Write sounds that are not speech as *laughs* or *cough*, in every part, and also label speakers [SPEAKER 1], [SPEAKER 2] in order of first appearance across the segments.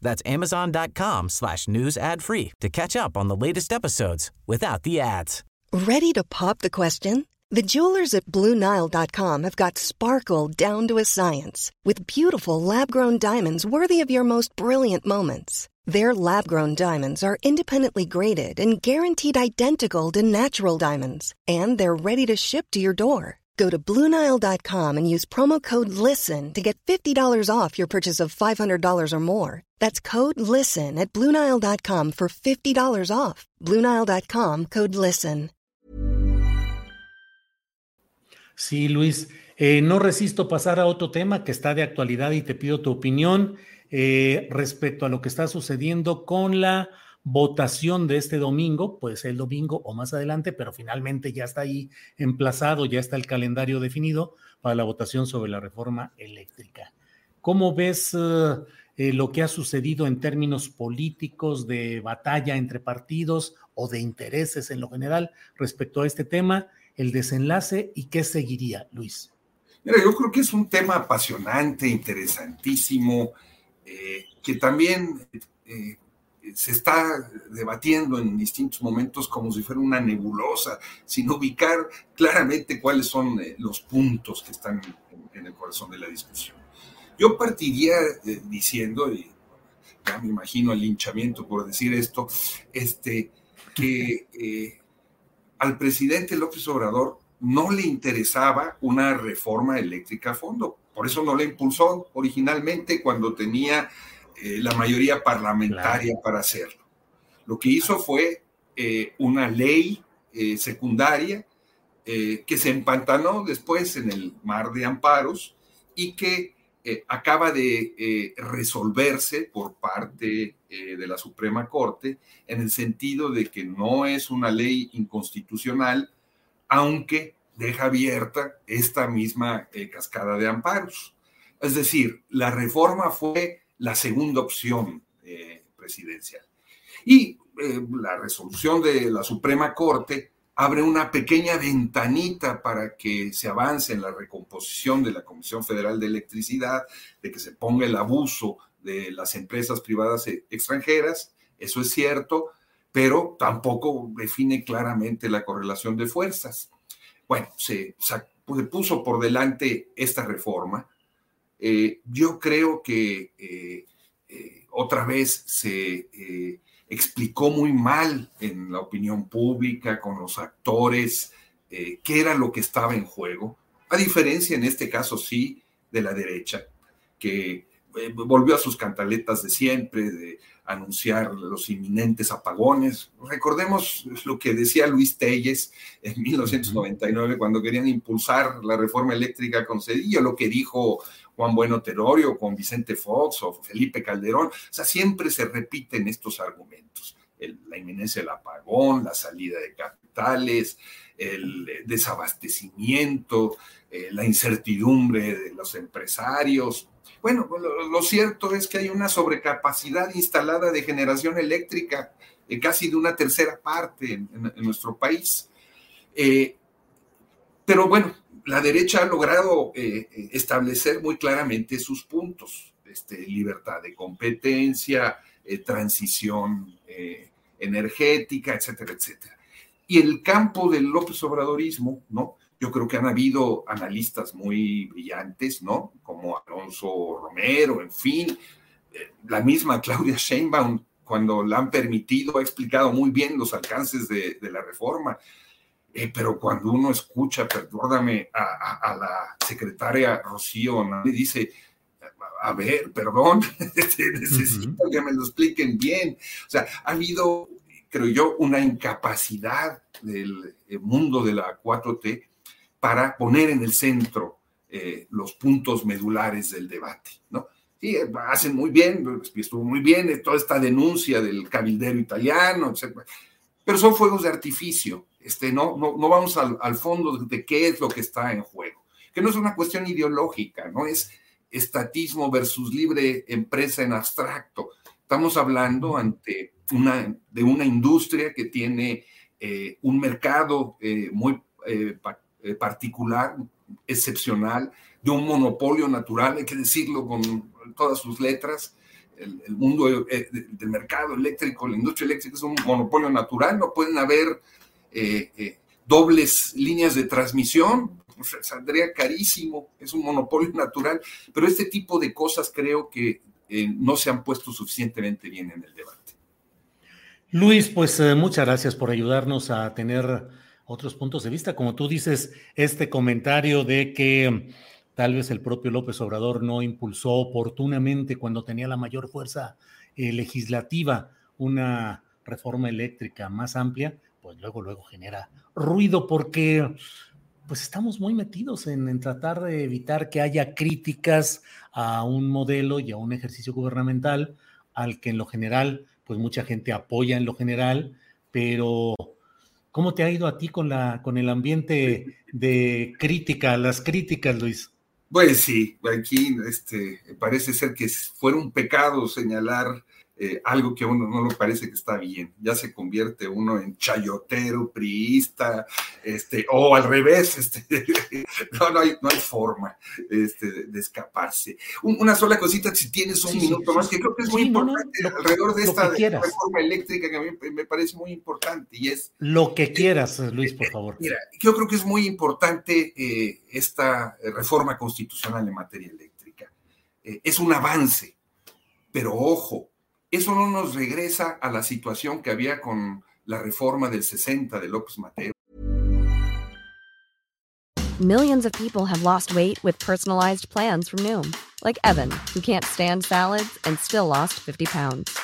[SPEAKER 1] That's amazon.com slash news ad free to catch up on the latest episodes without the ads.
[SPEAKER 2] Ready to pop the question? The jewelers at BlueNile.com have got sparkle down to a science with beautiful lab-grown diamonds worthy of your most brilliant moments. Their lab-grown diamonds are independently graded and guaranteed identical to natural diamonds, and they're ready to ship to your door. Go to Bluenile.com and use promo code LISTEN to get $50 off your purchase of $500 or more. That's code LISTEN at Bluenile.com for $50 off. Bluenile.com code LISTEN.
[SPEAKER 3] Sí, Luis. Eh, no resisto pasar a otro tema que está de actualidad y te pido tu opinión eh, respecto a lo que está sucediendo con la votación de este domingo, puede ser el domingo o más adelante, pero finalmente ya está ahí emplazado, ya está el calendario definido para la votación sobre la reforma eléctrica. ¿Cómo ves eh, eh, lo que ha sucedido en términos políticos, de batalla entre partidos o de intereses en lo general respecto a este tema, el desenlace y qué seguiría, Luis?
[SPEAKER 4] Mira, yo creo que es un tema apasionante, interesantísimo, eh, que también se está debatiendo en distintos momentos como si fuera una nebulosa, sin ubicar claramente cuáles son eh, los puntos que están en, el corazón de la discusión. Yo partiría eh, diciendo, y ya me imagino el linchamiento por decir esto, este, que eh, al presidente López Obrador no le interesaba una reforma eléctrica a fondo. Por eso no la impulsó originalmente cuando tenía eh, la mayoría parlamentaria para hacerlo. Lo que hizo fue eh, una ley eh, secundaria que se empantanó después en el mar de amparos y que acaba de resolverse por parte de la Suprema Corte en el sentido de que no es una ley inconstitucional, aunque deja abierta esta misma cascada de amparos. Es decir, la reforma fue la segunda opción presidencial. Y eh, la resolución de la Suprema Corte abre una pequeña ventanita para que se avance en la recomposición de la Comisión Federal de Electricidad, de que se ponga el abuso de las empresas privadas e, extranjeras, eso es cierto, pero tampoco define claramente la correlación de fuerzas. Bueno, se puso por delante esta reforma, eh, yo creo que eh, eh, otra vez se explicó muy mal en la opinión pública, con los actores, qué era lo que estaba en juego, a diferencia en este caso sí de la derecha, que volvió a sus cantaletas de siempre, de anunciar los inminentes apagones. Recordemos lo que decía Luis Telles en 1999 cuando querían impulsar la reforma eléctrica con Cedillo, lo que dijo Juan Bueno Terorio con Vicente Fox o Felipe Calderón. O sea, siempre se repiten estos argumentos. la inminencia del apagón, la salida de capitales, el desabastecimiento, eh, la incertidumbre de los empresarios, bueno, lo, cierto es que hay una sobrecapacidad instalada de generación eléctrica, eh, casi de una tercera parte en, nuestro país. Eh, pero bueno, la derecha ha logrado establecer muy claramente sus puntos, este, libertad de competencia, transición energética, etcétera, etcétera. Y el campo del López Obradorismo, ¿no? Yo creo que han habido analistas muy brillantes, ¿no? Como Alonso Romero, en fin. Eh, la misma Claudia Sheinbaum, cuando la han permitido, ha explicado muy bien los alcances de, la reforma. Eh, pero cuando uno escucha, perdóname, a, la secretaria Rocío, le dice, a ver, perdón, *laughs* este, necesito que me lo expliquen bien. O sea, ha habido, creo yo, una incapacidad del eh, mundo de la 4T para poner en el centro eh, los puntos medulares del debate, ¿no? Sí, hacen muy bien, estuvo muy bien toda esta denuncia del cabildero italiano, etc. Pero son fuegos de artificio. Este, no, no, no vamos al, fondo de qué es lo que está en juego. Que no es una cuestión ideológica, no es estatismo versus libre empresa en abstracto. Estamos hablando ante una, de una industria que tiene eh, un mercado eh, muy eh, particular, excepcional, de un monopolio natural, hay que decirlo con todas sus letras. El, mundo del mercado eléctrico, la industria eléctrica es un monopolio natural, no pueden haber dobles líneas de transmisión, saldría carísimo, es un monopolio natural, pero este tipo de cosas creo que no se han puesto suficientemente bien en el debate.
[SPEAKER 3] Luis, pues eh, muchas gracias por ayudarnos a tener otros puntos de vista. Como tú dices, este comentario de que mm, tal vez el propio López Obrador no impulsó oportunamente cuando tenía la mayor fuerza eh, legislativa una reforma eléctrica más amplia, pues luego, luego genera ruido porque pues estamos muy metidos en, en, tratar de evitar que haya críticas a un modelo y a un ejercicio gubernamental al que en lo general pues mucha gente apoya en lo general, pero ¿cómo te ha ido a ti con, la, con el ambiente de crítica, las críticas, Luis?
[SPEAKER 4] Pues sí, aquí este, parece ser que fuera un pecado señalar eh, algo que a uno no le parece que está bien. Ya se convierte uno en chayotero, priista, este, o al revés, este, *laughs* no, no, hay, no hay forma este, de escaparse. una sola cosita, si tienes un minuto más, que creo que es muy importante alrededor de esta reforma eléctrica que a mí me parece muy importante y es...
[SPEAKER 3] Lo que quieras, Luis, por favor.
[SPEAKER 4] Mira, yo creo que es muy importante eh, esta reforma constitucional en materia eléctrica. Eh, es un avance, pero ojo, eso no nos regresa a la situación que había con la reforma del 60 de López Mateo.
[SPEAKER 5] Millions of people have lost weight with personalized plans from Noom, like Evan, who can't stand salads and still lost 50 pounds.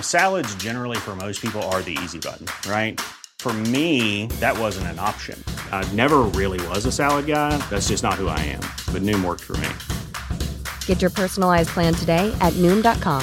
[SPEAKER 6] Salads generally for most people are the easy button, right? For me, that wasn't an option. I never really was a salad guy. That's just not who I am. But Noom worked for me.
[SPEAKER 5] Get your personalized plan today at Noom.com.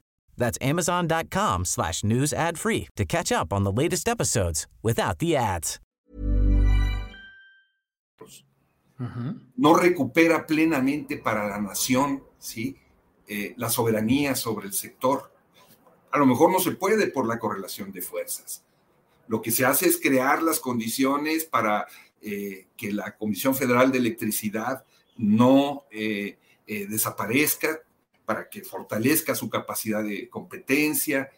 [SPEAKER 1] That's amazon.com slash news ad free to catch up on the latest episodes without the ads.
[SPEAKER 4] No recupera plenamente para la nación ¿sí? Eh, la soberanía sobre el sector. A lo mejor no se puede por la correlación de fuerzas. Lo que se hace es crear las condiciones para eh, que la Comisión Federal de Electricidad no eh, eh desaparezca, para que fortalezca su capacidad de competencia.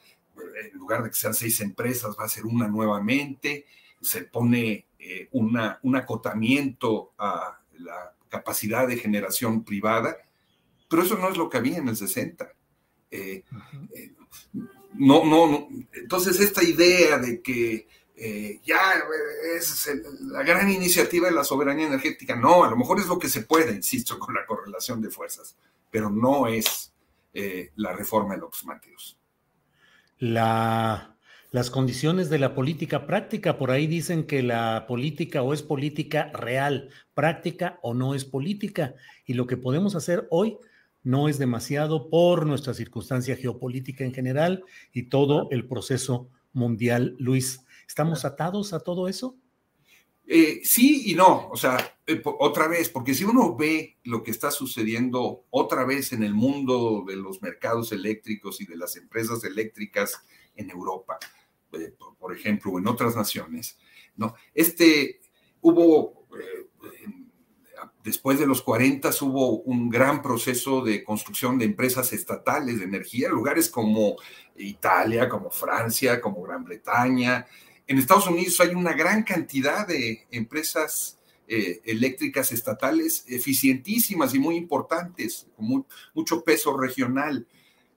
[SPEAKER 4] En lugar de que sean seis empresas, va a ser una nuevamente. Se pone eh, una, un acotamiento a la capacidad de generación privada, pero eso no es lo que había en el 60. Eh, eh, no, no, no, entonces esta idea de que ya es la gran iniciativa de la soberanía energética, no, a lo mejor es lo que se puede, insisto, *laughs* con la correlación de fuerzas pero no es eh, la reforma de los Mateos.
[SPEAKER 3] La, las condiciones de la política práctica, por ahí dicen que la política o es política real, práctica o no es política, y lo que podemos hacer hoy no es demasiado por nuestra circunstancia geopolítica en general y todo el proceso mundial. Luis, ¿estamos atados a todo eso?
[SPEAKER 4] Eh, sí y no, o sea, eh, otra vez, porque si uno ve lo que está sucediendo otra vez en el mundo de los mercados eléctricos y de las empresas eléctricas en Europa, eh, por, ejemplo, o en otras naciones, ¿no? Este, hubo, después de los 40 hubo un gran proceso de construcción de empresas estatales de energía, lugares como Italia, como Francia, como Gran Bretaña, en Estados Unidos hay una gran cantidad de empresas eh, eléctricas estatales eficientísimas y muy importantes, con mucho peso regional.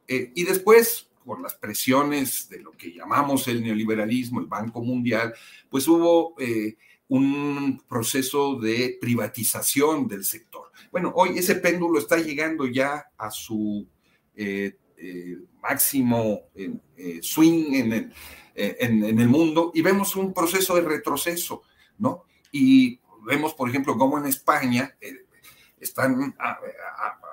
[SPEAKER 4] Eh, y después, por las presiones de lo que llamamos el neoliberalismo, el Banco Mundial, pues hubo eh, un proceso de privatización del sector. Bueno, hoy ese péndulo está llegando ya a su eh, eh, máximo swing en el, en el, mundo y vemos un proceso de retroceso, ¿no? Y vemos, por ejemplo, cómo en España están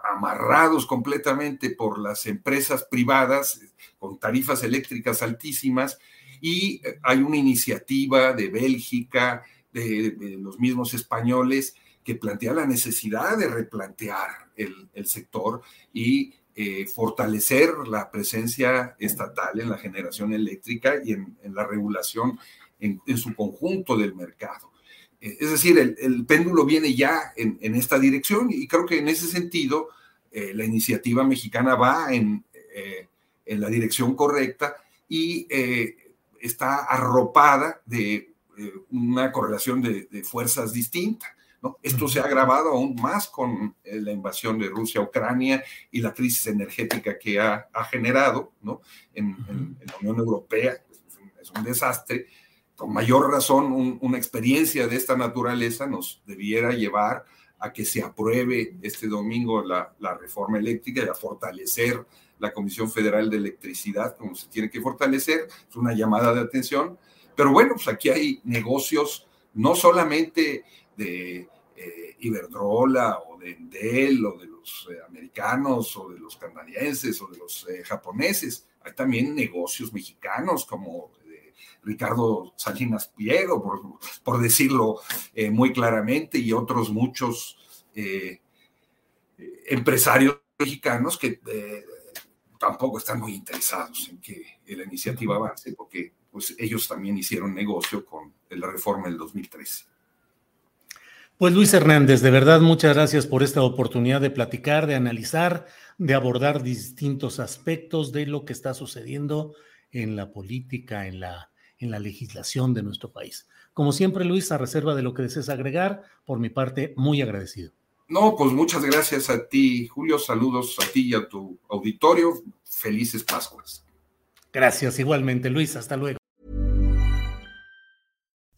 [SPEAKER 4] amarrados completamente por las empresas privadas con tarifas eléctricas altísimas y hay una iniciativa de Bélgica, de, los mismos españoles, que plantea la necesidad de replantear el, sector y eh, fortalecer la presencia estatal en la generación eléctrica y en, la regulación en, su conjunto del mercado. Eh, es decir, el, péndulo viene ya en, esta dirección y creo que en ese sentido eh, la iniciativa mexicana va en, la dirección correcta y está arropada de una correlación de, fuerzas distintas. ¿No? Esto se ha agravado aún más con la invasión de Rusia a Ucrania y la crisis energética que ha, ha generado ¿no? en, la Unión Europea. Es un, desastre. Con mayor razón, una experiencia de esta naturaleza nos debiera llevar a que se apruebe este domingo la, reforma eléctrica y a fortalecer la Comisión Federal de Electricidad como se tiene que fortalecer. Es una llamada de atención. Pero bueno, pues aquí hay negocios no solamente de eh, Iberdrola o de Enel o de los eh, americanos o de los canadienses o de los eh, japoneses. Hay también negocios mexicanos como Ricardo Salinas Pliego, por, decirlo eh, muy claramente, y otros muchos eh, empresarios mexicanos que eh, tampoco están muy interesados en que la iniciativa avance, porque pues, ellos también hicieron negocio con la reforma del 2013.
[SPEAKER 3] Pues Luis Hernández, de verdad muchas gracias por esta oportunidad de platicar, de analizar, de abordar distintos aspectos de lo que está sucediendo en la política, en la en la legislación de nuestro país. Como siempre, Luis, a reserva de lo que desees agregar, por mi parte, muy agradecido.
[SPEAKER 4] No, pues muchas gracias a ti, Julio. Saludos a ti y a tu auditorio. Felices Pascuas.
[SPEAKER 3] Gracias, igualmente, Luis. Hasta luego.